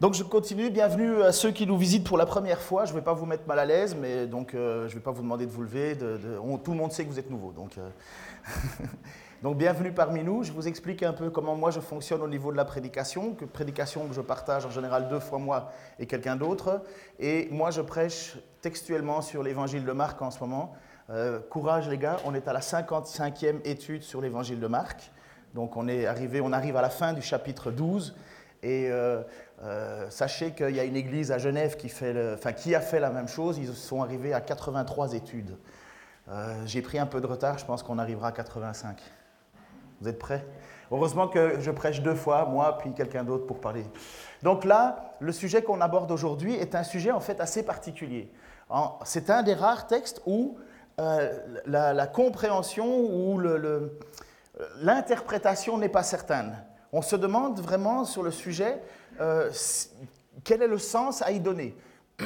Donc je continue, bienvenue à ceux qui nous visitent pour la première fois. Je ne vais pas vous mettre mal à l'aise, mais donc euh, je ne vais pas vous demander de vous lever. Tout le monde sait que vous êtes nouveau. Donc, euh, donc bienvenue parmi nous. Je vous explique un peu comment moi je fonctionne au niveau de la prédication, que prédication que je partage en général deux fois moi et quelqu'un d'autre. Et moi je prêche textuellement sur l'évangile de Marc en ce moment. Euh, courage les gars, on est à la 55e étude sur l'évangile de Marc. Donc on, est arrivé, on arrive à la fin du chapitre 12. Et euh, sachez qu'il y a une église à Genève qui, a fait la même chose. Ils sont arrivés à 83 études. Euh, j'ai pris un peu de retard, je pense qu'on arrivera à 85. Vous êtes prêts? Heureusement que je prêche deux fois, moi puis quelqu'un d'autre pour parler. Donc là, le sujet qu'on aborde aujourd'hui est un sujet en fait assez particulier. C'est un des rares textes où la, compréhension ou l'interprétation n'est pas certaine. On se demande vraiment sur le sujet euh, quel est le sens à y donner?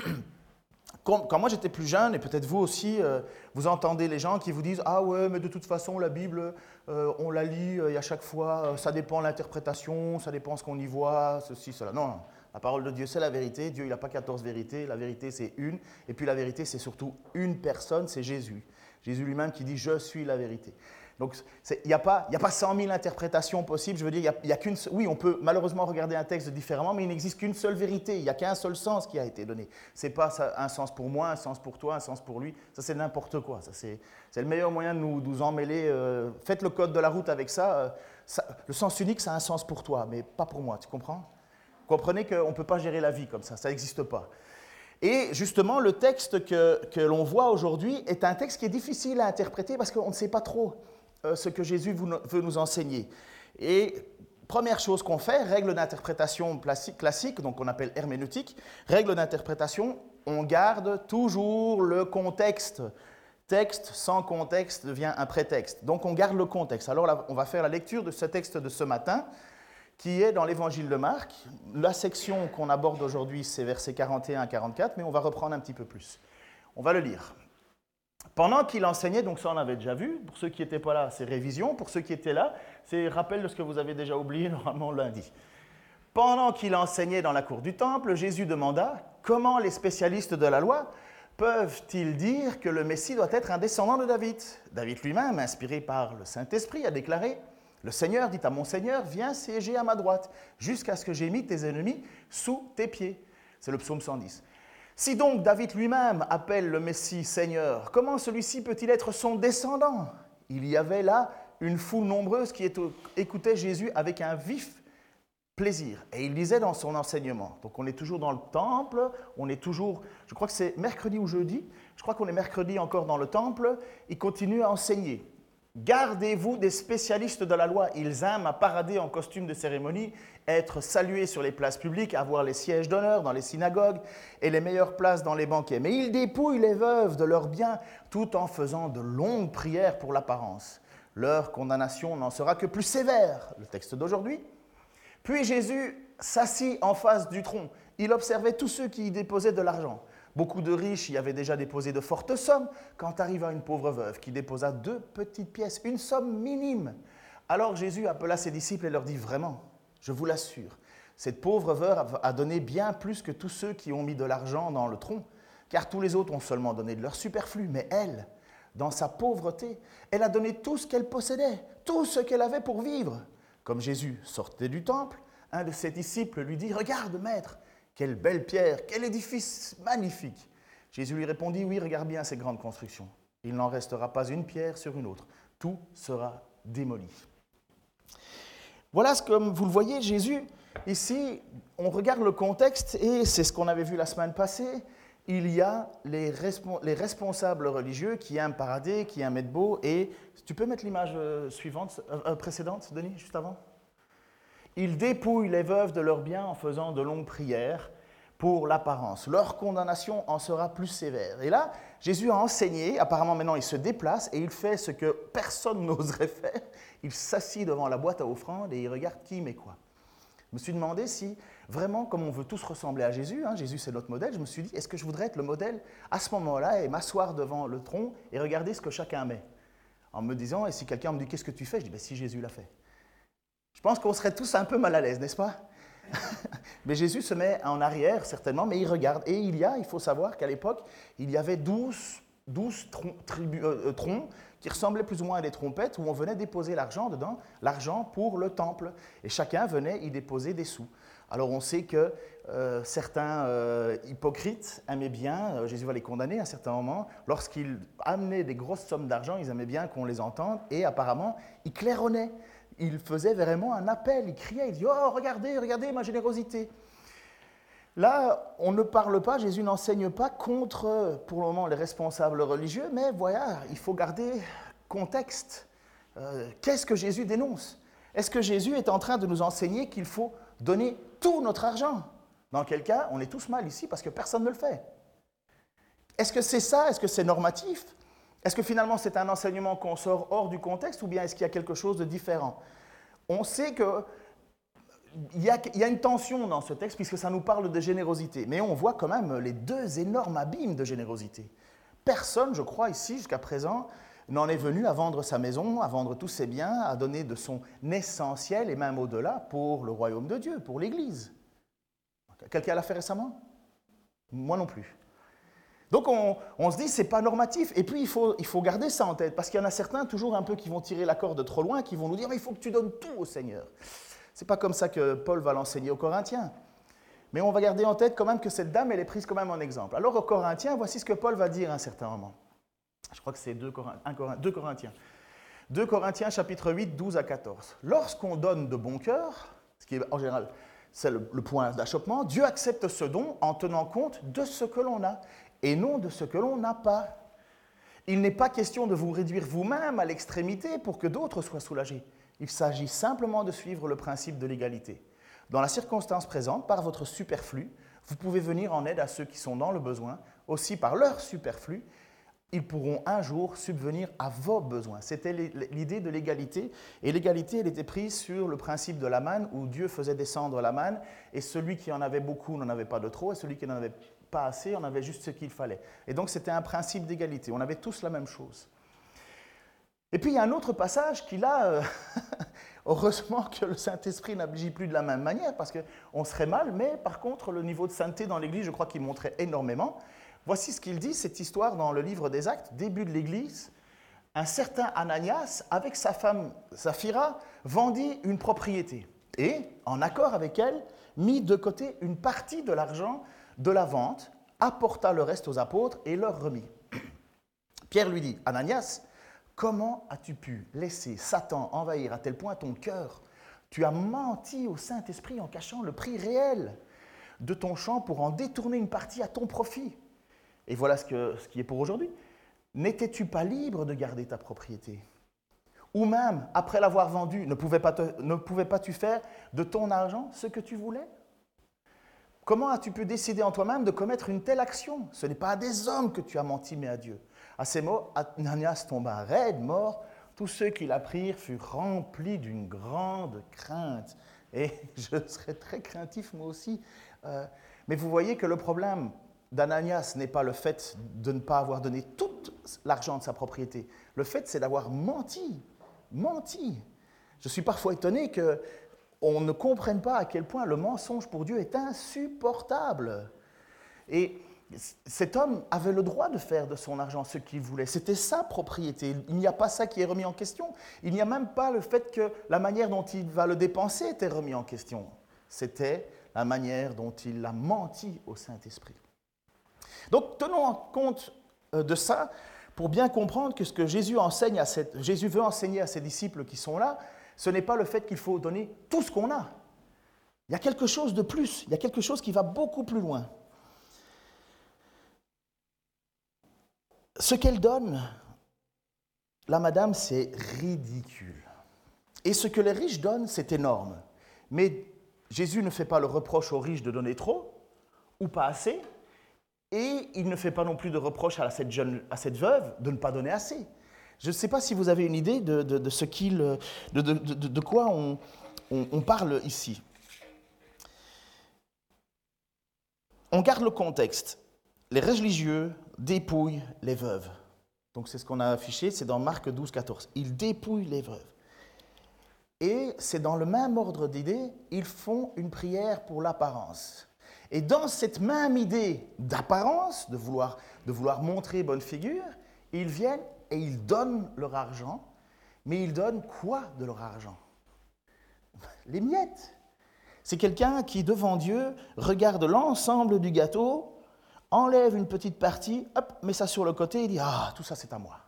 Quand, moi j'étais plus jeune, et peut-être vous aussi, euh, vous entendez les gens qui vous disent Ah ouais, mais de toute façon, la Bible, euh, on la lit, et à chaque fois, ça dépend l'interprétation, ça dépend ce qu'on y voit, ceci, cela. Non, non. La parole de Dieu, c'est la vérité. Dieu, il n'a pas 14 vérités. La vérité, c'est une. Et puis la vérité, c'est surtout une personne, c'est Jésus. Jésus lui-même qui dit Je suis la vérité. Donc, il n'y a, pas, a pas 100 000 interprétations possibles. Je veux dire, il y a, qu'une. Oui, on peut malheureusement regarder un texte différemment, mais il n'existe qu'une seule vérité. Il n'y a qu'un seul sens qui a été donné. Ce n'est pas un sens pour moi, un sens pour toi, un sens pour lui. Ça, c'est n'importe quoi. C'est, le meilleur moyen de nous, emmêler. Euh, faites le code de la route avec euh, ça, Le sens unique, ça a un sens pour toi, mais pas pour moi. Tu comprends? Comprenez qu'on ne peut pas gérer la vie comme ça. Ça n'existe pas. Et justement, le texte que l'on voit aujourd'hui est un texte qui est difficile à interpréter parce qu'on ne sait pas trop. Euh, ce que Jésus veut nous enseigner. Et première chose qu'on fait, règle d'interprétation classique, donc on appelle herméneutique, règle d'interprétation, on garde toujours le contexte. Texte sans contexte devient un prétexte. Donc on garde le contexte. Alors on va faire la lecture de ce texte de ce matin, qui est dans l'évangile de Marc. La section qu'on aborde aujourd'hui, c'est versets 41 à 44, mais on va reprendre un petit peu plus. On va le lire. Pendant qu'il enseignait, donc ça on avait déjà vu, pour ceux qui n'étaient pas là, c'est révision, pour ceux qui étaient là, c'est rappel de ce que vous avez déjà oublié normalement lundi. Pendant qu'il enseignait dans la cour du temple, Jésus demanda comment les spécialistes de la loi peuvent-ils dire que le Messie doit être un descendant de David? David lui-même, inspiré par le Saint-Esprit, a déclaré Le Seigneur dit à mon Seigneur, viens siéger à ma droite, jusqu'à ce que j'ai mis tes ennemis sous tes pieds. C'est le psaume 110. Si donc David lui-même appelle le Messie Seigneur, comment celui-ci peut-il être son descendant? Il y avait là une foule nombreuse qui écoutait Jésus avec un vif plaisir. Et il disait dans son enseignement, donc on est toujours dans le temple, on est toujours, je crois que c'est mercredi ou jeudi, je crois qu'on est mercredi encore dans le temple, il continue à enseigner. Gardez-vous des spécialistes de la loi. Ils aiment à parader en costume de cérémonie, être salués sur les places publiques, avoir les sièges d'honneur dans les synagogues et les meilleures places dans les banquets. Mais ils dépouillent les veuves de leurs biens tout en faisant de longues prières pour l'apparence. Leur condamnation n'en sera que plus sévère, le texte d'aujourd'hui. Puis Jésus s'assit en face du tronc. Il observait tous ceux qui y déposaient de l'argent. Beaucoup de riches y avaient déjà déposé de fortes sommes quand arriva une pauvre veuve qui déposa deux petites pièces, une somme minime. Alors Jésus appela ses disciples et leur dit Vraiment, je vous l'assure, cette pauvre veuve a donné bien plus que tous ceux qui ont mis de l'argent dans le tronc, car tous les autres ont seulement donné de leur superflu, mais elle, dans sa pauvreté, elle a donné tout ce qu'elle possédait, tout ce qu'elle avait pour vivre. Comme Jésus sortait du temple, un de ses disciples lui dit Regarde, maître, quelle belle pierre, quel édifice magnifique. Jésus lui répondit, oui, regarde bien ces grandes constructions. Il n'en restera pas une pierre sur une autre. Tout sera démoli. Voilà, ce comme vous le voyez, Jésus, ici, on regarde le contexte et c'est ce qu'on avait vu la semaine passée. Il y a les, responsables religieux qui aiment parader, qui aiment être beau. Et tu peux mettre l'image euh, suivante, euh, euh, précédente, Denis, juste avant? Ils dépouillent les veuves de leurs biens en faisant de longues prières pour l'apparence. Leur condamnation en sera plus sévère. Et là, Jésus a enseigné, apparemment maintenant il se déplace et il fait ce que personne n'oserait faire. Il s'assit devant la boîte à offrandes et il regarde qui met quoi. Je me suis demandé si vraiment, comme on veut tous ressembler à Jésus, hein, Jésus c'est notre modèle, je me suis dit, est-ce que je voudrais être le modèle à ce moment-là et m'asseoir devant le tronc et regarder ce que chacun met? En me disant, et si quelqu'un me dit, qu'est-ce que tu fais? Je dis, ben, si Jésus l'a fait. Je pense qu'on serait tous un peu mal à l'aise, n'est-ce pas? Mais Jésus se met en arrière, certainement, mais il regarde. Et il y a, il faut savoir qu'à l'époque, il y avait douze, euh, euh, troncs qui ressemblaient plus ou moins à des trompettes où on venait déposer l'argent dedans, l'argent pour le temple. Et chacun venait y déposer des sous. Alors on sait que euh, certains hypocrites aimaient bien, Jésus va les condamner à un certain moment, lorsqu'ils amenaient des grosses sommes d'argent, ils aimaient bien qu'on les entende, et apparemment, ils claironnaient il faisait vraiment un appel, il criait, il dit, oh, regardez, regardez ma générosité. Là, on ne parle pas, Jésus n'enseigne pas contre, pour le moment, les responsables religieux, mais voilà, il faut garder contexte. Euh, qu'est-ce que Jésus dénonce? Est-ce que Jésus est en train de nous enseigner qu'il faut donner tout notre argent? Dans quel cas, on est tous mal ici parce que personne ne le fait. Est-ce que c'est ça? Est-ce que c'est normatif? Est-ce que finalement c'est un enseignement qu'on sort hors du contexte ou bien est-ce qu'il y a quelque chose de différent? On sait qu'il y, a, une tension dans ce texte puisque ça nous parle de générosité, mais on voit quand même les deux énormes abîmes de générosité. Personne, je crois, ici jusqu'à présent, n'en est venu à vendre sa maison, à vendre tous ses biens, à donner de son essentiel et même au-delà pour le royaume de Dieu, pour l'Église. Quelqu'un l'a fait récemment? Moi non plus. Donc on, se dit, c'est pas normatif. Et puis il faut, il faut garder ça en tête, parce qu'il y en a certains toujours un peu qui vont tirer la corde trop loin, qui vont nous dire, il faut que tu donnes tout au Seigneur. C'est pas comme ça que Paul va l'enseigner aux Corinthiens. Mais on va garder en tête quand même que cette dame, elle est prise quand même en exemple. Alors aux Corinthiens, voici ce que Paul va dire à un certain moment. Je crois que c'est 2 Corinthiens. 2 Corinthiens chapitre 8, 12 à 14. Lorsqu'on donne de bon cœur, ce qui est en général c'est le, point d'achoppement, Dieu accepte ce don en tenant compte de ce que l'on a et non de ce que l'on n'a pas. Il n'est pas question de vous réduire vous-même à l'extrémité pour que d'autres soient soulagés. Il s'agit simplement de suivre le principe de l'égalité. Dans la circonstance présente, par votre superflu, vous pouvez venir en aide à ceux qui sont dans le besoin. Aussi, par leur superflu, ils pourront un jour subvenir à vos besoins. C'était l'idée de l'égalité. Et l'égalité, elle était prise sur le principe de la manne, où Dieu faisait descendre la manne, et celui qui en avait beaucoup n'en avait pas de trop, et celui qui n'en avait pas assez, on avait juste ce qu'il fallait. Et donc c'était un principe d'égalité, on avait tous la même chose. Et puis il y a un autre passage qui là, euh, heureusement que le Saint-Esprit n'agit plus de la même manière, parce qu'on serait mal, mais par contre le niveau de sainteté dans l'Église, je crois qu'il montrait énormément. Voici ce qu'il dit, cette histoire dans le livre des Actes, début de l'Église. Un certain Ananias, avec sa femme Saphira, vendit une propriété et, en accord avec elle, mit de côté une partie de l'argent de la vente, apporta le reste aux apôtres et leur remit. Pierre lui dit, Ananias, comment as-tu pu laisser Satan envahir à tel point ton cœur? Tu as menti au Saint-Esprit en cachant le prix réel de ton champ pour en détourner une partie à ton profit. Et voilà ce, qui est pour aujourd'hui. N'étais-tu pas libre de garder ta propriété? Ou même, après l'avoir vendue, ne pouvais-tu faire de ton argent ce que tu voulais? Comment as-tu pu décider en toi-même de commettre une telle action? Ce n'est pas à des hommes que tu as menti, mais à Dieu. À ces mots, Ananias tomba raide, mort. Tous ceux qui l'apprirent furent remplis d'une grande crainte. Et je serais très craintif moi aussi. Euh, mais vous voyez que le problème d'Ananias n'est pas le fait de ne pas avoir donné tout l'argent de sa propriété. Le fait, c'est d'avoir menti. Menti. Je suis parfois étonné que on ne comprenne pas à quel point le mensonge pour Dieu est insupportable. Et cet homme avait le droit de faire de son argent ce qu'il voulait. C'était sa propriété. Il n'y a pas ça qui est remis en question. Il n'y a même pas le fait que la manière dont il va le dépenser était remis en question. C'était la manière dont il a menti au Saint-Esprit. Donc tenons compte euh, de ça pour bien comprendre que ce que Jésus, enseigne à Jésus veut enseigner à ses disciples qui sont là, ce n'est pas le fait qu'il faut donner tout ce qu'on a. Il y a quelque chose de plus, il y a quelque chose qui va beaucoup plus loin. Ce qu'elle donne, la madame, c'est ridicule. Et ce que les riches donnent, c'est énorme. Mais Jésus ne fait pas le reproche aux riches de donner trop. ou pas assez, et il ne fait pas non plus de reproche à cette, jeune, à cette veuve de ne pas donner assez. Je ne sais pas si vous avez une idée de, ce qu'il, de, de, quoi on, on, parle ici. On garde le contexte. Les religieux dépouillent les veuves. Donc c'est ce qu'on a affiché, c'est dans Marc 12, 14. Ils dépouillent les veuves. Et c'est dans le même ordre d'idées, ils font une prière pour l'apparence. Et dans cette même idée d'apparence, de vouloir, de vouloir montrer bonne figure, ils viennent et ils donnent leur argent. Mais ils donnent quoi de leur argent? Les miettes. C'est quelqu'un qui, devant Dieu, regarde l'ensemble du gâteau, enlève une petite partie, hop, met ça sur le côté et dit Ah, tout ça c'est à moi.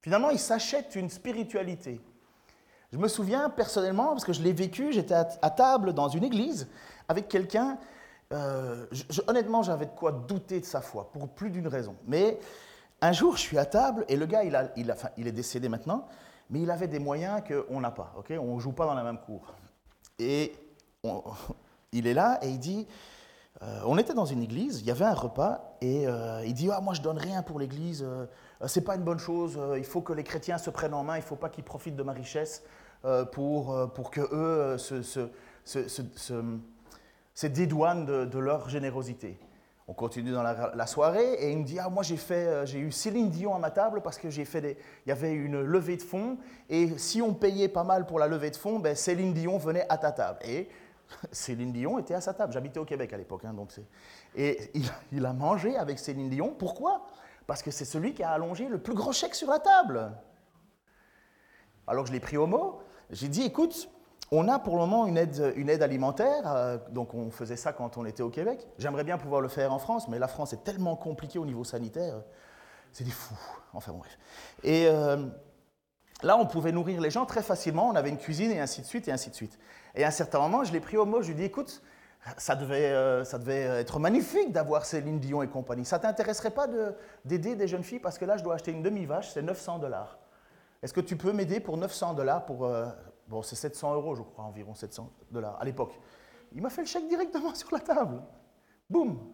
Finalement, il s'achète une spiritualité. Je me souviens personnellement, parce que je l'ai vécu, j'étais à, table dans une église avec quelqu'un, euh, honnêtement j'avais de quoi douter de sa foi, pour plus d'une raison. Mais un jour je suis à table et le gars, il, est décédé maintenant, mais il avait des moyens qu'on n'a pas, on ne joue pas dans la même cour. Et il est là et il dit, euh, on était dans une église, il y avait un repas, et euh, il dit ah, Moi, je donne rien pour l'église, euh, c'est pas une bonne chose, il faut que les chrétiens se prennent en main, il faut pas qu'ils profitent de ma richesse pour, pour que eux se, dédouanent de, leur générosité. On continue dans la, soirée, et il me dit Ah, moi, j'ai, fait, j'ai eu Céline Dion à ma table parce que j'ai fait des, il y avait une levée de fonds, et si on payait pas mal pour la levée de fonds, ben, Céline Dion venait à ta table. Et Céline Dion était à sa table. J'habitais au Québec à l'époque. Hein, donc et il, a mangé avec Céline Dion. Pourquoi? Parce que c'est celui qui a allongé le plus gros chèque sur la table. Alors je l'ai pris au mot. J'ai dit, écoute, on a pour le moment une aide, alimentaire. Euh, donc on faisait ça quand on était au Québec. J'aimerais bien pouvoir le faire en France, mais la France est tellement compliquée au niveau sanitaire. C'est des fous. Enfin bon, bref. Et... Euh, Là, on pouvait nourrir les gens très facilement, on avait une cuisine et ainsi de suite et ainsi de suite. Et à un certain moment, je l'ai pris au mot, je lui ai dit, écoute, ça devait, euh, être magnifique d'avoir Céline Dion et compagnie. Ça t'intéresserait pas d'aider des jeunes filles? Parce que là, je dois acheter une demi-vache, c'est 900 dollars. Est-ce que tu peux m'aider pour 900 dollars pour... bon, c'est 700 euros, je crois, environ 700 dollars à l'époque. Il m'a fait le chèque directement sur la table. Boum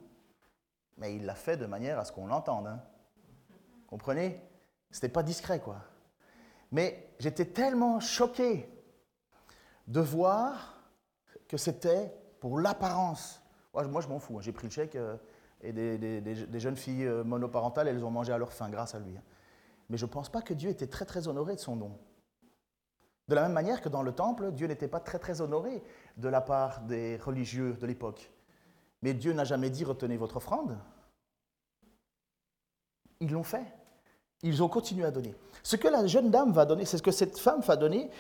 Mais il l'a fait de manière à ce qu'on l'entende. Hein. Comprenez? C'était pas discret, quoi. Mais j'étais tellement choqué de voir que c'était pour l'apparence. Moi, je m'en fous. Hein. J'ai pris le chèque euh, et des, jeunes filles euh, monoparentales, elles ont mangé à leur faim grâce à lui. Hein. Mais je ne pense pas que Dieu était très très honoré de son don. De la même manière que dans le temple, Dieu n'était pas très très honoré de la part des religieux de l'époque. Mais Dieu n'a jamais dit retenez votre offrande. Ils l'ont fait. Ils ont continué à donner. Ce que la jeune dame va donner, c'est ce que cette femme va donner,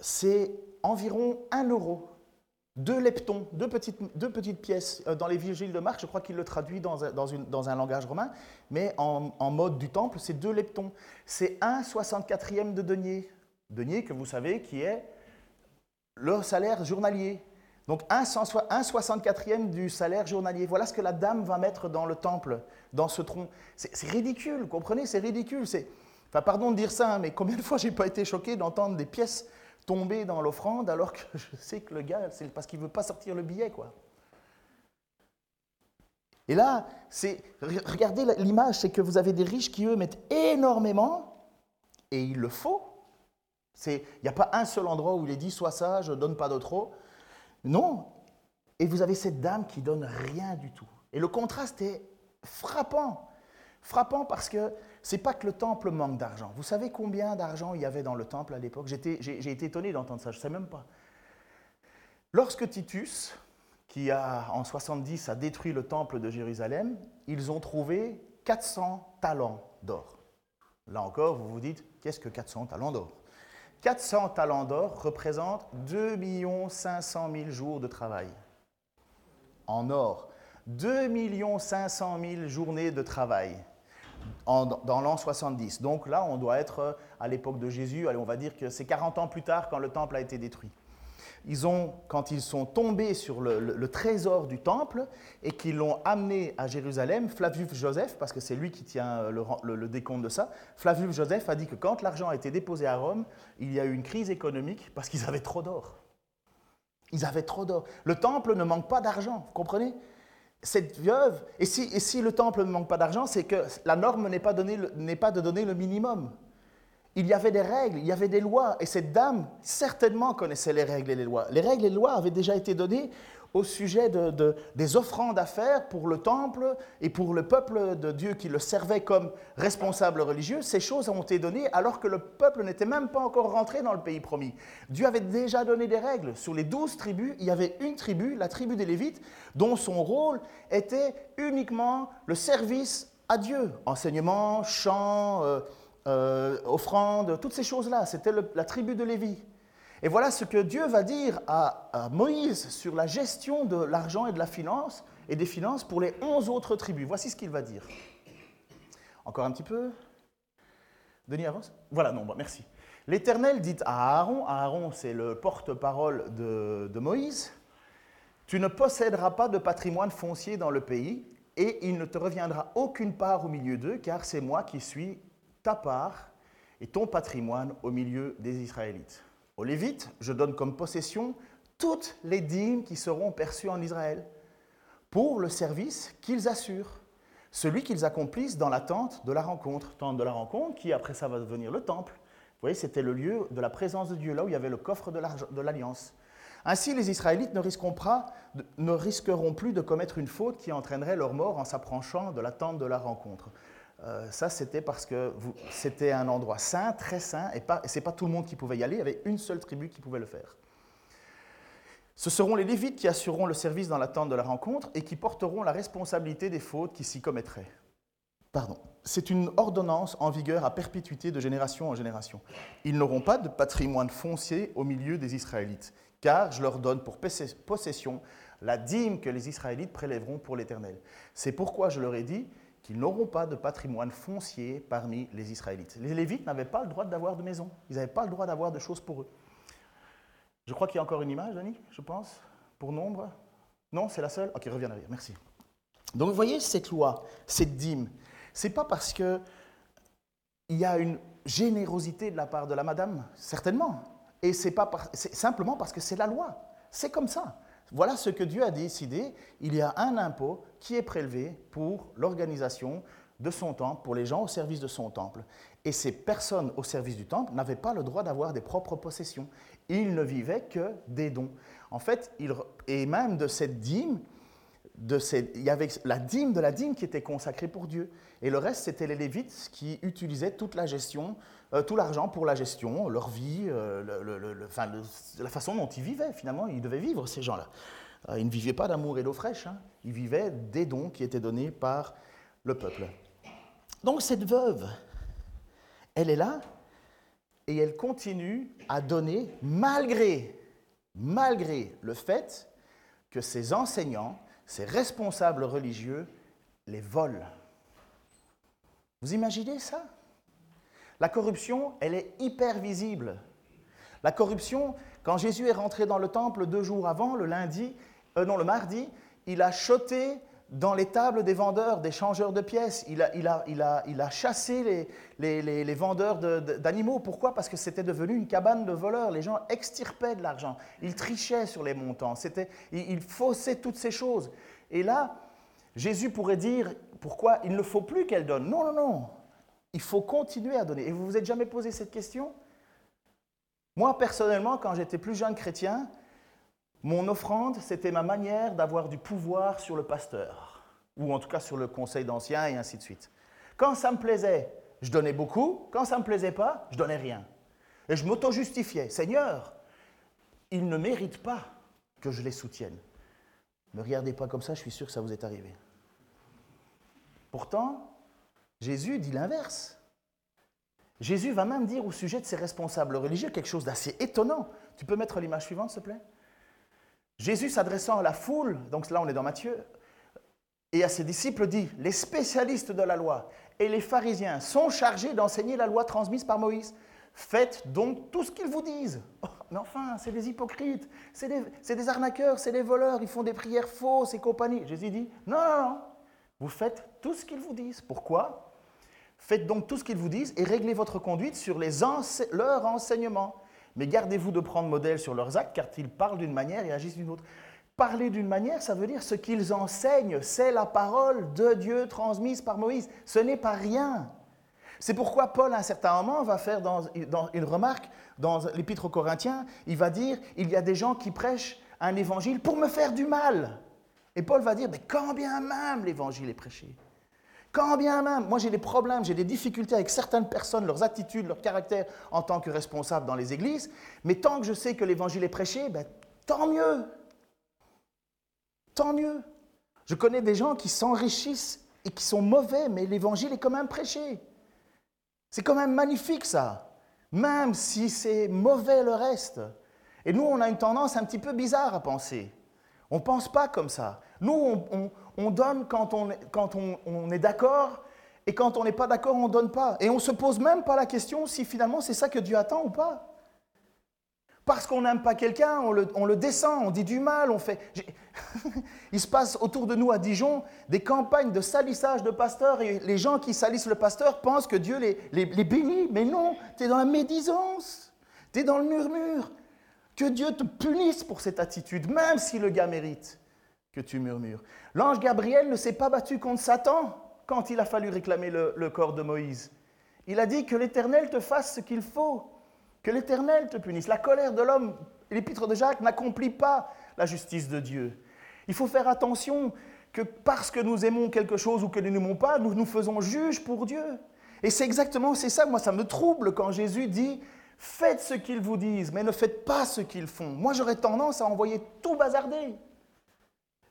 c'est environ un euro. Deux leptons, deux petites, deux petites pièces. Euh, dans les vigiles de Marc, je crois qu'il le traduit dans un, dans, une, dans un, langage romain, mais en, mode du temple, c'est deux leptons. C'est un 64e de denier. Denier que vous savez qui est le salaire journalier. Donc un, 64e du salaire journalier. Voilà ce que la dame va mettre dans le temple, dans ce tronc. C'est ridicule, comprenez C'est ridicule. Enfin, pardon de dire ça, hein, mais combien de fois j'ai pas été choqué d'entendre des pièces tomber dans l'offrande alors que je sais que le gars, c'est parce qu'il veut pas sortir le billet, quoi. Et là, c'est regardez l'image, c'est que vous avez des riches qui, eux, mettent énormément, et il le faut. Il n'y a pas un seul endroit où il est dit, sois sage, donne pas de trop. Non. Et vous avez cette dame qui donne rien du tout. Et le contraste est frappant. Frappant parce que c'est pas que le temple manque d'argent. Vous savez combien d'argent il y avait dans le temple à l'époque? J'ai été étonné d'entendre ça, je ne sais même pas. Lorsque Titus, qui a, en 70 a détruit le temple de Jérusalem, ils ont trouvé 400 talents d'or. Là encore, vous vous dites, qu'est-ce que 400 talents d'or? 400 talents d'or représentent 2 500 000 jours de travail. En or, 2 500 000 journées de travail dans l'an 70. Donc là, on doit être euh, à l'époque de Jésus, allez, on va dire que c'est 40 ans plus tard quand le temple a été détruit. Ils ont, quand ils sont tombés sur le, trésor du temple et qu'ils l'ont amené à Jérusalem, Flavius Joseph, parce que c'est lui qui tient le, le, décompte de ça, Flavius Joseph a dit que quand l'argent a été déposé à Rome, il y a eu une crise économique parce qu'ils avaient trop d'or. Ils avaient trop d'or. Le temple ne manque pas d'argent, vous comprenez? Cette veuve, et si, le temple ne manque pas d'argent, c'est que la norme n'est pas de donner le minimum. Il y avait des règles, il y avait des lois, et cette dame certainement connaissait les règles et les lois. Les règles et les lois avaient déjà été données au sujet de, des offrandes à faire pour le temple et pour le peuple de Dieu qui le servait comme responsable religieux. Ces choses ont été données alors que le peuple n'était même pas encore rentré dans le pays promis. Dieu avait déjà donné des règles. Sur les douze tribus, il y avait une tribu, la tribu des Lévites, dont son rôle était uniquement le service à Dieu. Enseignement, chant, euh, euh, offrande, toutes ces choses-là. C'était la tribu de Lévi. Et voilà ce que Dieu va dire à, Moïse sur la gestion de l'argent et de la finance et des finances pour les onze autres tribus. Voici ce qu'il va dire. Encore un petit peu Denis avance Voilà, non, merci. L'Éternel dit à Aaron, Aaron c'est le porte-parole de, de Moïse, Tu ne posséderas pas de patrimoine foncier dans le pays, et il ne te reviendra aucune part au milieu d'eux, car c'est moi qui suis ta part et ton patrimoine au milieu des Israélites. Aux Lévites, je donne comme possession toutes les dîmes qui seront perçues en Israël, pour le service qu'ils assurent, celui qu'ils accomplissent dans la tente de la rencontre. Tente de la rencontre qui, après ça, va devenir le temple. Vous voyez, c'était le lieu de la présence de Dieu, là où il y avait le coffre de l'alliance. Ainsi, les Israélites ne, ne risqueront plus de commettre une faute qui entraînerait leur mort en s'approchant de la tente de la rencontre. Euh, ça, c'était parce que c'était un endroit saint, très saint, et, et ce n'est pas tout le monde qui pouvait y aller, il y avait une seule tribu qui pouvait le faire. Ce seront les Lévites qui assureront le service dans l'attente de la rencontre et qui porteront la responsabilité des fautes qui s'y commettraient. Pardon. C'est une ordonnance en vigueur à perpétuité de génération en génération. Ils n'auront pas de patrimoine foncier au milieu des Israélites, car je leur donne pour possession la dîme que les Israélites prélèveront pour l'Éternel. C'est pourquoi je leur ai dit, qu'ils n'auront pas de patrimoine foncier parmi les Israélites. Les Lévites n'avaient pas le droit d'avoir de maison, ils n'avaient pas le droit d'avoir de choses pour eux. Je crois qu'il y a encore une image, Dani, je pense, pour nombre. Non, c'est la seule Ok, reviens arrière, merci. Donc vous voyez cette loi, cette dîme, c'est pas parce que il y a une générosité de la part de la madame, certainement, et c'est pas simplement parce que c'est la loi. C'est comme ça. Voilà ce que Dieu a décidé. Il y a un impôt qui est prélevé pour l'organisation de son temple, pour les gens au service de son temple. Et ces personnes au service du temple n'avaient pas le droit d'avoir des propres possessions. Ils ne vivaient que des dons. En fait, et même de cette dîme, de il y avait la dîme de la dîme qui était consacrée pour Dieu. Et le reste, c'était les Lévites qui utilisaient toute la gestion, tout l'argent pour la gestion, leur vie, euh, la façon dont ils vivaient. Finalement, ils devaient vivre, ces gens-là. Euh, ils ne vivaient pas d'amour et d'eau fraîche. Hein. Ils vivaient des dons qui étaient donnés par le peuple. Donc cette veuve, elle est là et elle continue à donner malgré, malgré le fait que ses enseignants, ses responsables religieux les volent. Vous imaginez ça? La corruption, elle est hyper visible. La corruption, quand Jésus est rentré dans le temple deux jours avant, le lundi, euh, non, le mardi, il a choté dans les tables des vendeurs, des changeurs de pièces. Il a, il a, il a, il a chassé les, les, les vendeurs d'animaux. Pourquoi? Parce que c'était devenu une cabane de voleurs. Les gens extirpaient de l'argent. Ils trichaient sur les montants. C'était, ils faussaient toutes ces choses. Et là, Jésus pourrait dire pourquoi il ne faut plus qu'elle donne? Non, non, non. Il faut continuer à donner. Et vous vous êtes jamais posé cette question? Moi, personnellement, quand j'étais plus jeune chrétien, mon offrande, c'était ma manière d'avoir du pouvoir sur le pasteur, ou en tout cas sur le conseil d'anciens et ainsi de suite. Quand ça me plaisait, je donnais beaucoup. Quand ça ne me plaisait pas, je donnais rien. Et je m'auto-justifiais. Seigneur, il ne mérite pas que je les soutienne. Ne regardez pas comme ça, je suis sûr que ça vous est arrivé. Pourtant, Jésus dit l'inverse. Jésus va même dire au sujet de ses responsables religieux quelque chose d'assez étonnant. Tu peux mettre l'image suivante, s'il te plaît? Jésus s'adressant à la foule, donc là on est dans Matthieu, et à ses disciples dit, les spécialistes de la loi et les pharisiens sont chargés d'enseigner la loi transmise par Moïse. Faites donc tout ce qu'ils vous disent. Oh, mais enfin, c'est des hypocrites, c'est des, des, arnaqueurs, c'est des voleurs, ils font des prières fausses et compagnie. Jésus dit, non, vous faites tout ce qu'ils vous disent. Pourquoi? Faites donc tout ce qu'ils vous disent et réglez votre conduite sur leurs enseignements. Mais gardez-vous de prendre modèle sur leurs actes, car ils parlent d'une manière et agissent d'une autre. Parler d'une manière, ça veut dire ce qu'ils enseignent, c'est la parole de Dieu transmise par Moïse. Ce n'est pas rien. C'est pourquoi Paul, à un certain moment, va faire une remarque dans l'Épître aux Corinthiens, il va dire, il y a des gens qui prêchent un évangile pour me faire du mal. Et Paul va dire, mais quand bien même l'évangile est prêché, quand bien même, moi j'ai des problèmes, j'ai des difficultés avec certaines personnes, leurs attitudes, leur caractère en tant que responsable dans les églises, mais tant que je sais que l'évangile est prêché, ben, tant mieux. Tant mieux. Je connais des gens qui s'enrichissent et qui sont mauvais, mais l'évangile est quand même prêché. C'est quand même magnifique ça, même si c'est mauvais le reste. Et nous, on a une tendance un petit peu bizarre à penser. On ne pense pas comme ça. Nous, on, donne quand, on, quand on, est d'accord, et quand on n'est pas d'accord, on ne donne pas. Et on ne se pose même pas la question si finalement c'est ça que Dieu attend ou pas. Parce qu'on n'aime pas quelqu'un, on le, descend, on dit du mal, on fait... Il se passe autour de nous à Dijon des campagnes de salissage de pasteurs et les gens qui salissent le pasteur pensent que Dieu les, les bénit. Mais non, tu es dans la médisance, tu es dans le murmure. Que Dieu te punisse pour cette attitude, même si le gars mérite que tu murmures. L'ange Gabriel ne s'est pas battu contre Satan quand il a fallu réclamer le, corps de Moïse. Il a dit que l'Éternel te fasse ce qu'il faut, que l'Éternel te punisse. La colère de l'homme, l'épître de Jacques n'accomplit pas la justice de Dieu. Il faut faire attention que parce que nous aimons quelque chose ou que nous n'aimons pas, nous nous faisons juges pour Dieu. Et c'est exactement, c'est ça, moi ça me trouble quand Jésus dit Faites ce qu'ils vous disent, mais ne faites pas ce qu'ils font. Moi, j'aurais tendance à envoyer tout bazarder.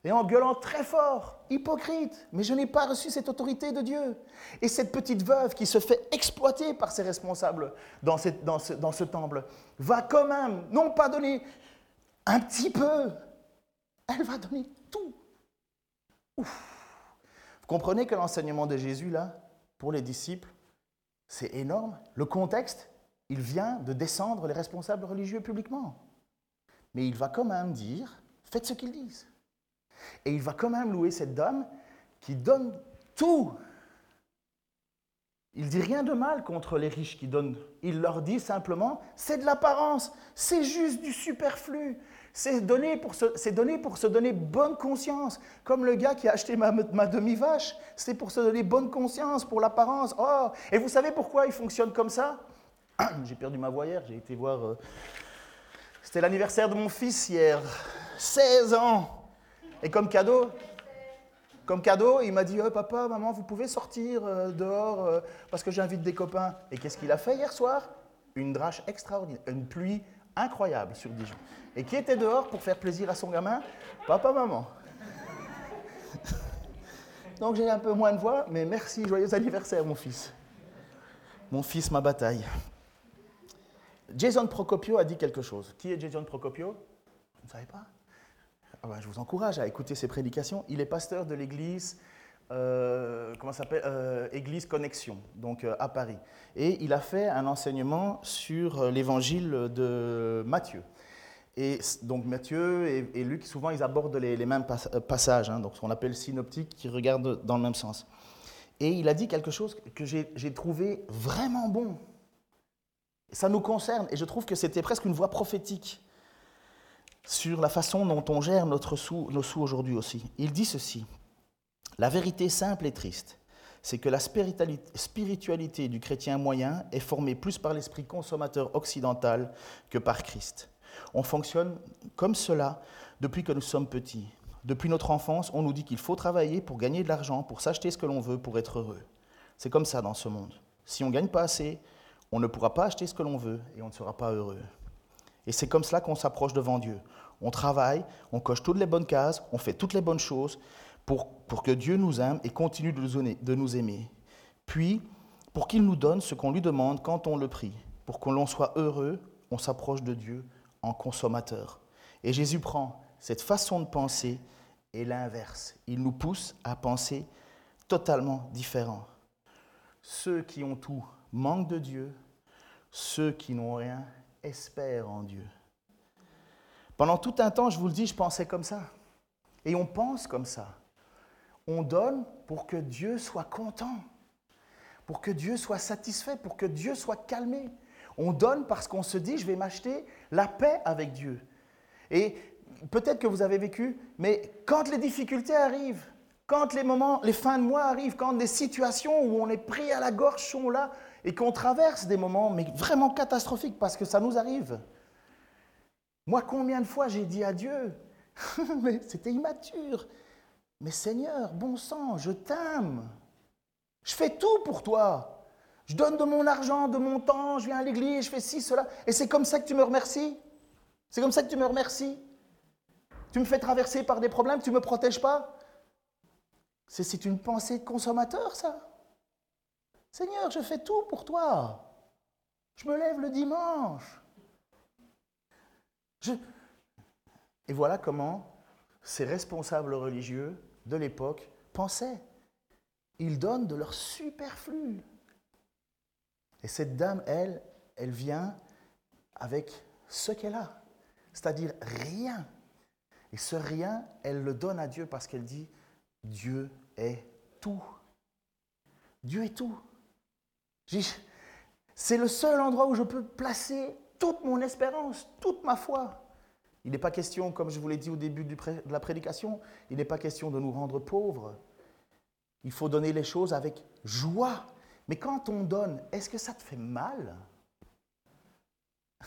Et en gueulant très fort, hypocrite, mais je n'ai pas reçu cette autorité de Dieu. Et cette petite veuve qui se fait exploiter par ses responsables dans, ce, dans ce temple, va quand même, non pas donner un petit peu, elle va donner tout. Vous comprenez que l'enseignement de Jésus, là, pour les disciples, c'est énorme. Le contexte, il vient de descendre les responsables religieux publiquement. Mais il va quand même dire, faites ce qu'ils disent. Et il va quand même louer cette dame qui donne tout. Il dit rien de mal contre les riches qui donnent. Il leur dit simplement, c'est de l'apparence, c'est juste du superflu. C'est donné, pour se, donner bonne conscience. Comme le gars qui a acheté ma, ma demi-vache, c'est pour se donner bonne conscience, pour l'apparence. Oh, et vous savez pourquoi il fonctionne comme ça? J'ai perdu ma voix hier, j'ai été voir. Euh, c'était l'anniversaire de mon fils hier, 16 ans. Et comme cadeau, comme cadeau, il m'a dit oh, Papa, maman, vous pouvez sortir euh, dehors euh, parce que j'invite des copains. Et qu'est-ce qu'il a fait hier soir? Une drache extraordinaire, une pluie incroyable sur Dijon. Et qui était dehors pour faire plaisir à son gamin? Papa, maman. Donc j'ai un peu moins de voix, mais merci, joyeux anniversaire, mon fils. Mon fils, ma bataille. Jason Procopio a dit quelque chose. Qui est Jason Procopio? Vous ne savez pas? Je vous encourage à écouter ses prédications. Il est pasteur de l'église, euh, comment s'appelle euh, Église Connexion, donc euh, à Paris. Et il a fait un enseignement sur l'évangile de Matthieu. Et donc Matthieu et, Luc, souvent, ils abordent les, mêmes passages, hein, donc ce qu'on appelle synoptique, qui regardent dans le même sens. Et il a dit quelque chose que j'ai trouvé vraiment bon. Ça nous concerne et je trouve que c'était presque une voix prophétique sur la façon dont on gère notre sous, nos sous aujourd'hui aussi. Il dit ceci, la vérité simple et triste, c'est que la spiritualité du chrétien moyen est formée plus par l'esprit consommateur occidental que par Christ. On fonctionne comme cela depuis que nous sommes petits. Depuis notre enfance, on nous dit qu'il faut travailler pour gagner de l'argent, pour s'acheter ce que l'on veut, pour être heureux. C'est comme ça dans ce monde. Si on ne gagne pas assez, on ne pourra pas acheter ce que l'on veut et on ne sera pas heureux. Et c'est comme cela qu'on s'approche devant Dieu. On travaille, on coche toutes les bonnes cases, on fait toutes les bonnes choses pour, pour que Dieu nous aime et continue de nous, de nous aimer. Puis, pour qu'il nous donne ce qu'on lui demande quand on le prie. Pour qu'on l'on soit heureux, on s'approche de Dieu en consommateur. Et Jésus prend cette façon de penser et l'inverse. Il nous pousse à penser totalement différent. Ceux qui ont tout manquent de Dieu, ceux qui n'ont rien espèrent en Dieu. Pendant tout un temps, je vous le dis, je pensais comme ça. Et on pense comme ça. On donne pour que Dieu soit content, pour que Dieu soit satisfait, pour que Dieu soit calmé. On donne parce qu'on se dit, je vais m'acheter la paix avec Dieu. Et peut-être que vous avez vécu, mais quand les difficultés arrivent, quand les moments, les fins de mois arrivent, quand des situations où on est pris à la gorge sont là et qu'on traverse des moments mais vraiment catastrophiques parce que ça nous arrive. Moi, combien de fois j'ai dit à Dieu, mais c'était immature, mais Seigneur, bon sang, je t'aime. Je fais tout pour toi. Je donne de mon argent, de mon temps, je viens à l'église, je fais ci, cela. Et c'est comme ça que tu me remercies C'est comme ça que tu me remercies Tu me fais traverser par des problèmes, tu ne me protèges pas C'est une pensée de consommateur, ça. Seigneur, je fais tout pour toi. Je me lève le dimanche. Et voilà comment ces responsables religieux de l'époque pensaient. Ils donnent de leur superflu. Et cette dame, elle, elle vient avec ce qu'elle a, c'est-à-dire rien. Et ce rien, elle le donne à Dieu parce qu'elle dit, Dieu est tout. Dieu est tout. C'est le seul endroit où je peux placer toute mon espérance, toute ma foi. Il n'est pas question, comme je vous l'ai dit au début de la prédication, il n'est pas question de nous rendre pauvres. Il faut donner les choses avec joie. Mais quand on donne, est-ce que ça te fait mal?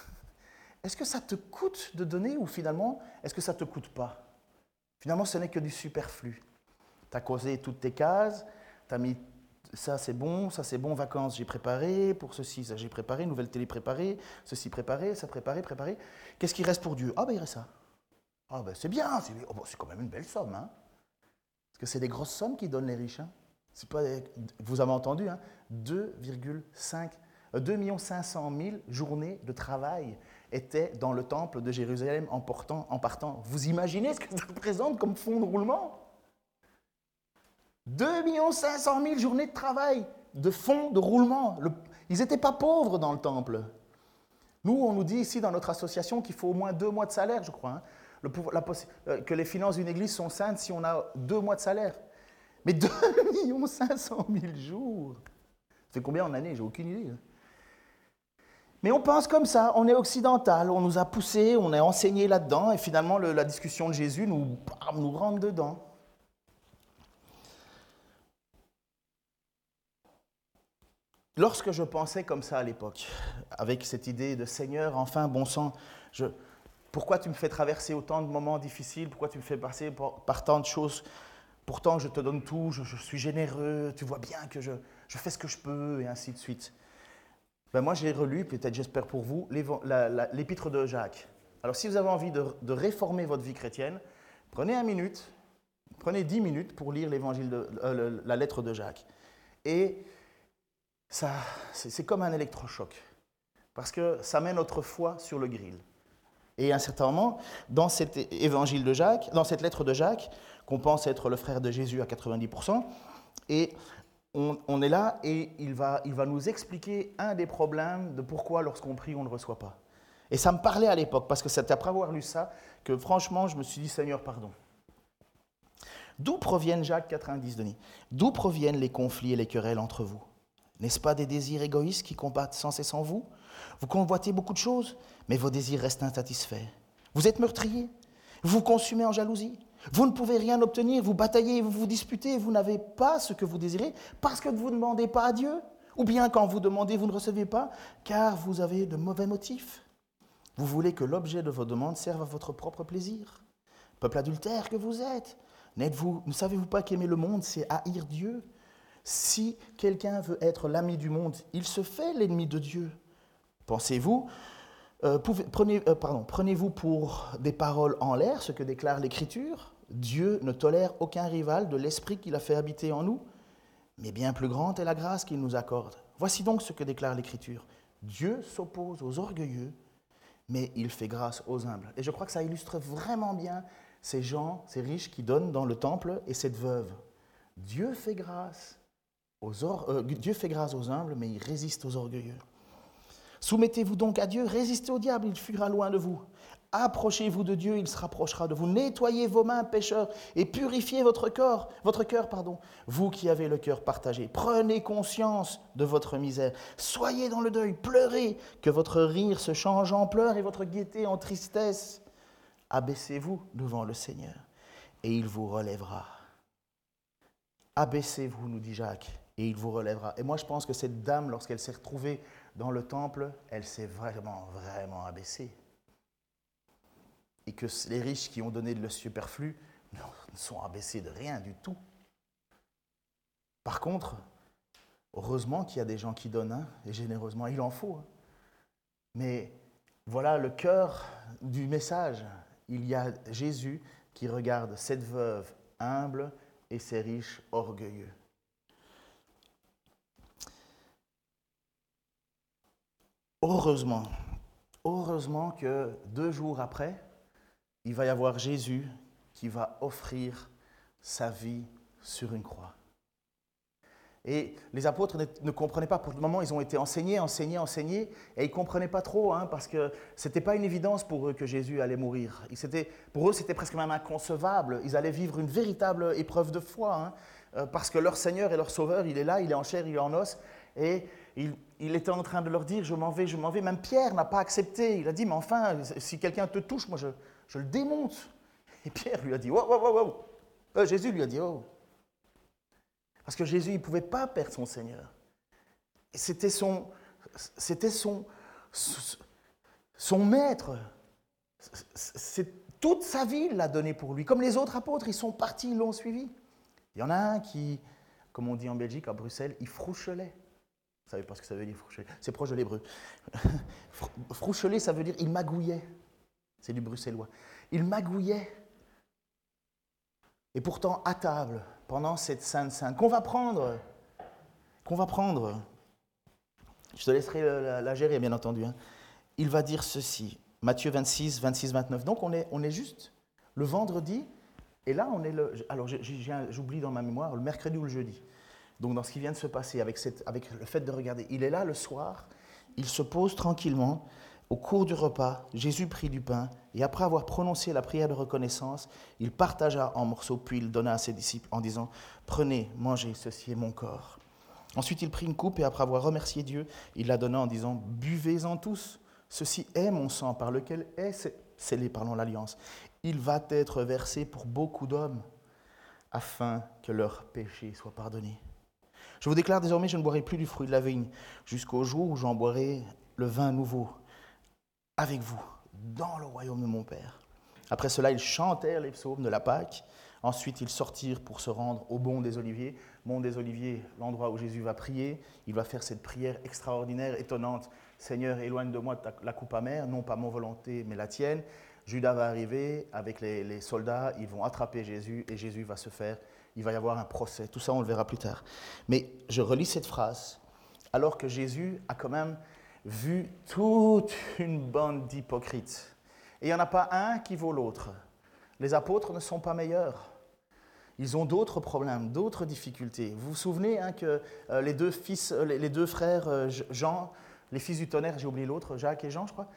Est-ce que ça te coûte de donner ou finalement, est-ce que ça ne te coûte pas? Finalement, ce n'est que du superflu. Tu as causé toutes tes cases, tu as mis ça c'est bon, ça c'est bon, vacances j'ai préparé, pour ceci ça j'ai préparé, nouvelle télé préparée, ceci préparé, ça préparé, préparé. Qu'est-ce qui reste pour Dieu? Ah ben il reste ça. Ah ben c'est bien, c'est oh, quand même une belle somme. Hein Parce que c'est des grosses sommes qui donnent les riches. Hein pas, vous avez entendu, hein 2,5 2 500 000 journées de travail étaient dans le temple de Jérusalem en, portant, en partant. Vous imaginez ce que ça représente comme fonds de roulement? 2 500 000 journées de travail, de fonds de roulement. ils n'étaient pas pauvres dans le temple. Nous, on nous dit ici dans notre association qu'il faut au moins deux mois de salaire, je crois. Hein. Euh, que les finances d'une église sont saintes si on a deux mois de salaire. Mais 2 500 000 jours. Fait combien en année? J'ai aucune idée. Hein. Mais on pense comme ça, on est occidental, on nous a poussé, on est enseigné là-dedans, et finalement la discussion de Jésus nous, nous rentre dedans. Lorsque je pensais comme ça à l'époque, avec cette idée de Seigneur, enfin, bon sang, pourquoi tu me fais traverser autant de moments difficiles? Pourquoi tu me fais passer par, tant de choses? Pourtant, je te donne tout, je, suis généreux, tu vois bien que je, fais ce que je peux, et ainsi de suite. Ben moi, j'ai relu, peut-être j'espère pour vous, l'épître de Jacques. Alors, si vous avez envie de, réformer votre vie chrétienne, prenez un minute, prenez dix minutes pour lire l'évangile de, euh, la lettre de Jacques. Et c'est comme un électrochoc, parce que ça met notre foi sur le grill. Et à un certain moment, dans cet évangile de Jacques, dans cette lettre de Jacques, qu'on pense être le frère de Jésus à 90%, et on, est là et il va, il va nous expliquer un des problèmes de pourquoi lorsqu'on prie, on ne reçoit pas. Et ça me parlait à l'époque, parce que c'est après avoir lu ça que franchement, je me suis dit, Seigneur, pardon. D'où proviennent, Jacques 90, Denis, d'où proviennent les conflits et les querelles entre vous? N'est-ce pas des désirs égoïstes qui combattent sans cesse en vous? Vous convoitez beaucoup de choses, mais vos désirs restent insatisfaits. Vous êtes meurtrier, vous consumez en jalousie, vous ne pouvez rien obtenir, vous bataillez, vous vous disputez, vous n'avez pas ce que vous désirez parce que vous ne demandez pas à Dieu, ou bien quand vous demandez, vous ne recevez pas, car vous avez de mauvais motifs. Vous voulez que l'objet de vos demandes serve à votre propre plaisir. Peuple adultère que vous êtes, n'êtes-vous, ne savez-vous pas qu'aimer le monde, c'est haïr Dieu? Si quelqu'un veut être l'ami du monde, il se fait l'ennemi de Dieu. Pensez-vous, euh, euh, prenez-vous pour des paroles en l'air ce que déclare l'Écriture? Dieu ne tolère aucun rival de l'Esprit qu'il a fait habiter en nous, mais bien plus grande est la grâce qu'il nous accorde. Voici donc ce que déclare l'Écriture. Dieu s'oppose aux orgueilleux, mais il fait grâce aux humbles. Et je crois que ça illustre vraiment bien ces gens, ces riches qui donnent dans le temple et cette veuve. Dieu fait grâce euh, Dieu fait grâce aux humbles, mais il résiste aux orgueilleux. Soumettez-vous donc à Dieu, résistez au diable, il fuira loin de vous. Approchez-vous de Dieu, il se rapprochera de vous. Nettoyez vos mains, pécheurs, et purifiez votre corps, votre cœur, pardon. Vous qui avez le cœur partagé, prenez conscience de votre misère. Soyez dans le deuil, pleurez, que votre rire se change en pleurs et votre gaieté en tristesse. Abaissez-vous devant le Seigneur, et il vous relèvera. Abaissez-vous, nous dit Jacques, et il vous relèvera. Et moi, je pense que cette dame, lorsqu'elle s'est retrouvée dans le temple, elle s'est vraiment, vraiment abaissée et que les riches qui ont donné le superflu ne sont abaissés de rien du tout. Par contre, heureusement qu'il y a des gens qui donnent, hein, et généreusement, il en faut. Hein. Mais voilà le cœur du message. Il y a Jésus qui regarde cette veuve humble et ces riches orgueilleux. Heureusement, heureusement que deux jours après, il va y avoir Jésus qui va offrir sa vie sur une croix. Et les apôtres ne, comprenaient pas. Pour le moment, ils ont été enseignés, enseignés, enseignés, et ils ne comprenaient pas trop, hein, parce que ce n'était pas une évidence pour eux que Jésus allait mourir. pour eux, c'était presque même inconcevable. Ils allaient vivre une véritable épreuve de foi, hein, euh, parce que leur Seigneur et leur Sauveur, il est là, il est en chair, il est en os, et il, était en train de leur dire, je m'en vais, je m'en vais. Même Pierre n'a pas accepté. Il a dit, mais enfin, si quelqu'un te touche, moi je, le démonte. Et Pierre lui a dit, wow, wow, wow, euh, Jésus lui a dit, oh. Parce que Jésus, il ne pouvait pas perdre son Seigneur. C'était son, c'était son, son maître. Toute sa vie, l'a donné pour lui. Comme les autres apôtres, ils sont partis, ils l'ont suivi. Il y en a un qui, comme on dit en Belgique, à Bruxelles, il frouchelait. Vous savez pas ce que ça veut dire, froucheler C'est proche de l'hébreu. froucheler, ça veut dire il magouillait. C'est du bruxellois. Il magouillait. Et pourtant, à table, pendant cette Sainte Sainte, qu'on va prendre, qu'on va prendre, je te laisserai la, gérer, bien entendu, hein. il va dire ceci, Matthieu 26, 26, 29. Donc on est, on est juste le vendredi, et là on est le... Alors j'oublie dans ma mémoire, le mercredi ou le jeudi. Donc dans ce qui vient de se passer avec, le fait de regarder, il est là le soir, il se pose tranquillement, au cours du repas, Jésus prit du pain et après avoir prononcé la prière de reconnaissance, il partagea en morceaux, puis il donna à ses disciples en disant, Prenez, mangez, ceci est mon corps. Ensuite, il prit une coupe et après avoir remercié Dieu, il la donna en disant, Buvez-en tous, ceci est mon sang par lequel est scellé parlons l'alliance. Il va être versé pour beaucoup d'hommes afin que leurs péchés soient pardonnés. Je vous déclare désormais, je ne boirai plus du fruit de la vigne jusqu'au jour où j'en boirai le vin nouveau avec vous dans le royaume de mon Père. Après cela, ils chantèrent les psaumes de la Pâque. Ensuite, ils sortirent pour se rendre au Mont des Oliviers. Mont des Oliviers, l'endroit où Jésus va prier. Il va faire cette prière extraordinaire, étonnante. Seigneur, éloigne de moi la coupe amère, non pas mon volonté, mais la tienne. Judas va arriver avec les, les, soldats, ils vont attraper Jésus et Jésus va se faire, il va y avoir un procès. Tout ça, on le verra plus tard. Mais je relis cette phrase, alors que Jésus a quand même vu toute une bande d'hypocrites. Et il n'y en a pas un qui vaut l'autre. Les apôtres ne sont pas meilleurs. Ils ont d'autres problèmes, d'autres difficultés. Vous vous souvenez hein, que euh, les, deux fils, euh, les, deux frères euh, Jean, les fils du tonnerre, j'ai oublié l'autre, Jacques et Jean, je crois,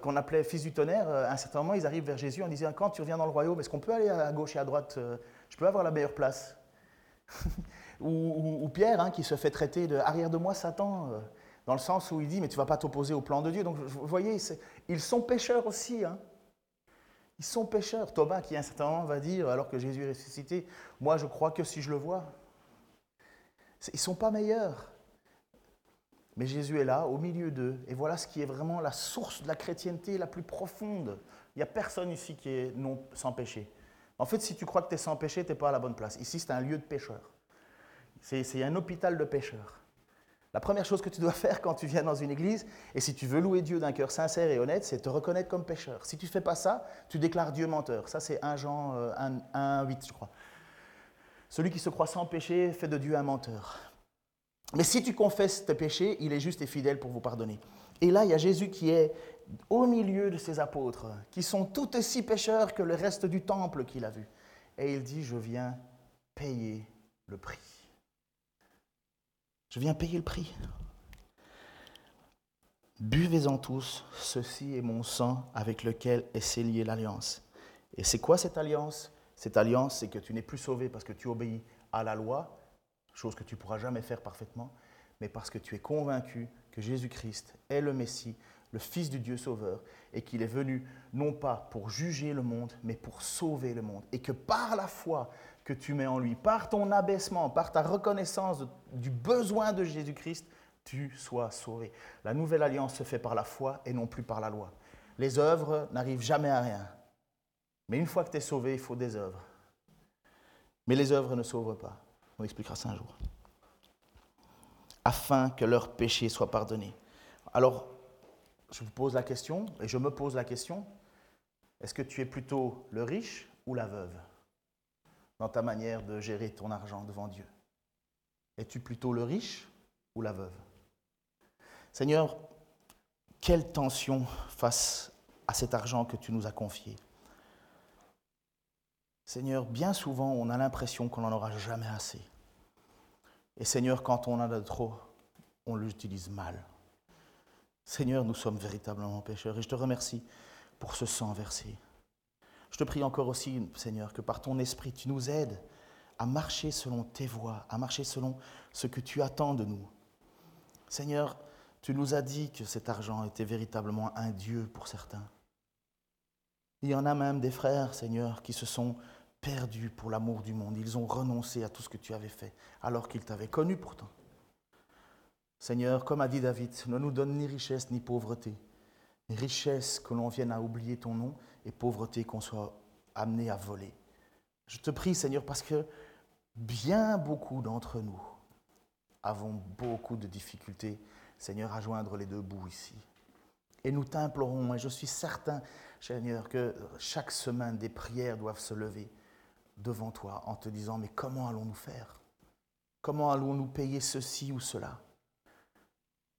qu'on appelait fils du tonnerre, à un certain moment, ils arrivent vers Jésus en disant Quand tu reviens dans le royaume, est-ce qu'on peut aller à gauche et à droite Je peux avoir la meilleure place ou, Pierre, hein, qui se fait traiter de arrière de moi, Satan dans le sens où il dit, mais tu ne vas pas t'opposer au plan de Dieu. Donc, vous voyez, ils sont pécheurs aussi. Hein. Ils sont pécheurs. Thomas, qui à un certain moment va dire, alors que Jésus est ressuscité, moi je crois que si je le vois. Ils ne sont pas meilleurs. Mais Jésus est là, au milieu d'eux. Et voilà ce qui est vraiment la source de la chrétienté la plus profonde. Il n'y a personne ici qui est non, sans péché. En fait, si tu crois que tu es sans péché, tu n'es pas à la bonne place. Ici, c'est un lieu de pécheurs. C'est un hôpital de pécheurs. La première chose que tu dois faire quand tu viens dans une église, et si tu veux louer Dieu d'un cœur sincère et honnête, c'est te reconnaître comme pécheur. Si tu ne fais pas ça, tu déclares Dieu menteur. Ça, c'est 1 Jean 1, 1, 8, je crois. Celui qui se croit sans péché fait de Dieu un menteur. Mais si tu confesses tes péchés, il est juste et fidèle pour vous pardonner. Et là, il y a Jésus qui est au milieu de ses apôtres, qui sont tout aussi pécheurs que le reste du temple qu'il a vu. Et il dit, je viens payer le prix. Je viens payer le prix. Buvez-en tous, ceci est mon sang avec lequel est scellée l'alliance. Et c'est quoi cette alliance? Cette alliance, c'est que tu n'es plus sauvé parce que tu obéis à la loi, chose que tu pourras jamais faire parfaitement, mais parce que tu es convaincu que Jésus-Christ est le Messie, le Fils du Dieu Sauveur, et qu'il est venu non pas pour juger le monde, mais pour sauver le monde. Et que par la foi que tu mets en lui, par ton abaissement, par ta reconnaissance du besoin de Jésus-Christ, tu sois sauvé. La nouvelle alliance se fait par la foi et non plus par la loi. Les œuvres n'arrivent jamais à rien. Mais une fois que tu es sauvé, il faut des œuvres. Mais les œuvres ne sauvent pas. On expliquera ça un jour. Afin que leurs péchés soient pardonnés. Alors, je vous pose la question, et je me pose la question, est-ce que tu es plutôt le riche ou la veuve dans ta manière de gérer ton argent devant Dieu? Es-tu plutôt le riche ou la veuve? Seigneur, quelle tension face à cet argent que tu nous as confié. Seigneur, bien souvent, on a l'impression qu'on n'en aura jamais assez. Et Seigneur, quand on en a trop, on l'utilise mal. Seigneur, nous sommes véritablement pécheurs et je te remercie pour ce sang versé. Je te prie encore aussi, Seigneur, que par ton esprit, tu nous aides à marcher selon tes voies, à marcher selon ce que tu attends de nous. Seigneur, tu nous as dit que cet argent était véritablement un Dieu pour certains. Il y en a même des frères, Seigneur, qui se sont perdus pour l'amour du monde. Ils ont renoncé à tout ce que tu avais fait, alors qu'ils t'avaient connu pourtant. Seigneur, comme a dit David, ne nous donne ni richesse ni pauvreté. Richesse que l'on vienne à oublier ton nom et pauvreté qu'on soit amené à voler. Je te prie, Seigneur, parce que bien beaucoup d'entre nous avons beaucoup de difficultés Seigneur, à joindre les deux bouts ici. Et nous t'implorons, et je suis certain, Seigneur, que chaque semaine des prières doivent se lever devant toi en te disant, mais comment allons-nous faire? Comment allons-nous payer ceci ou cela?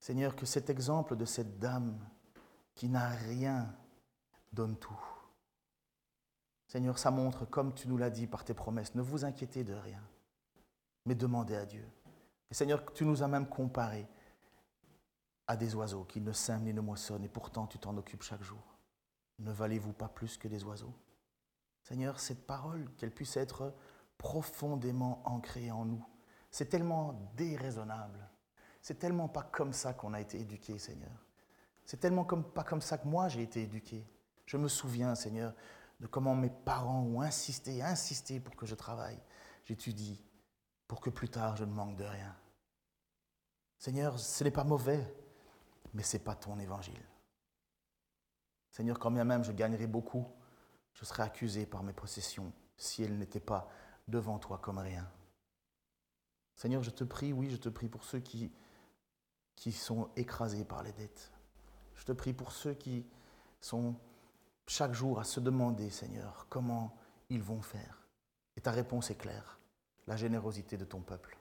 Seigneur, que cet exemple de cette dame qui n'a rien donne tout. Seigneur, ça montre, comme tu nous l'as dit par tes promesses, ne vous inquiétez de rien, mais demandez à Dieu. Seigneur, tu nous as même comparé à des oiseaux qui ne sèment ni ne moissonnent, et pourtant tu t'en occupes chaque jour. Ne valez-vous pas plus que des oiseaux? Seigneur, cette parole, qu'elle puisse être profondément ancrée en nous, c'est tellement déraisonnable. C'est tellement pas comme ça qu'on a été éduqué, Seigneur. C'est tellement comme, pas comme ça que moi j'ai été éduqué. Je me souviens, Seigneur, de comment mes parents ont insisté, insisté pour que je travaille. J'étudie pour que plus tard je ne manque de rien. Seigneur, ce n'est pas mauvais mais ce n'est pas ton évangile. Seigneur, quand bien même je gagnerais beaucoup, je serais accusé par mes possessions si elles n'étaient pas devant toi comme rien. Seigneur, je te prie, oui, je te prie pour ceux qui, qui sont écrasés par les dettes. Je te prie pour ceux qui sont chaque jour à se demander, Seigneur, comment ils vont faire. Et ta réponse est claire, la générosité de ton peuple,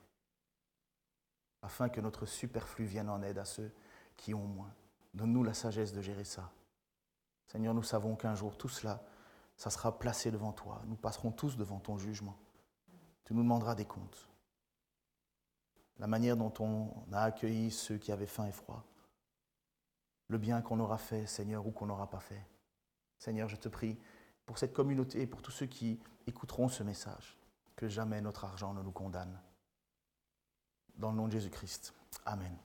afin que notre superflu vienne en aide à ceux qui ont moins. Donne-nous la sagesse de gérer ça. Seigneur, nous savons qu'un jour, tout cela, ça sera placé devant toi. Nous passerons tous devant ton jugement. Tu nous demanderas des comptes. La manière dont on a accueilli ceux qui avaient faim et froid. Le bien qu'on aura fait, Seigneur, ou qu'on n'aura pas fait. Seigneur, je te prie pour cette communauté et pour tous ceux qui écouteront ce message, que jamais notre argent ne nous condamne. Dans le nom de Jésus-Christ. Amen.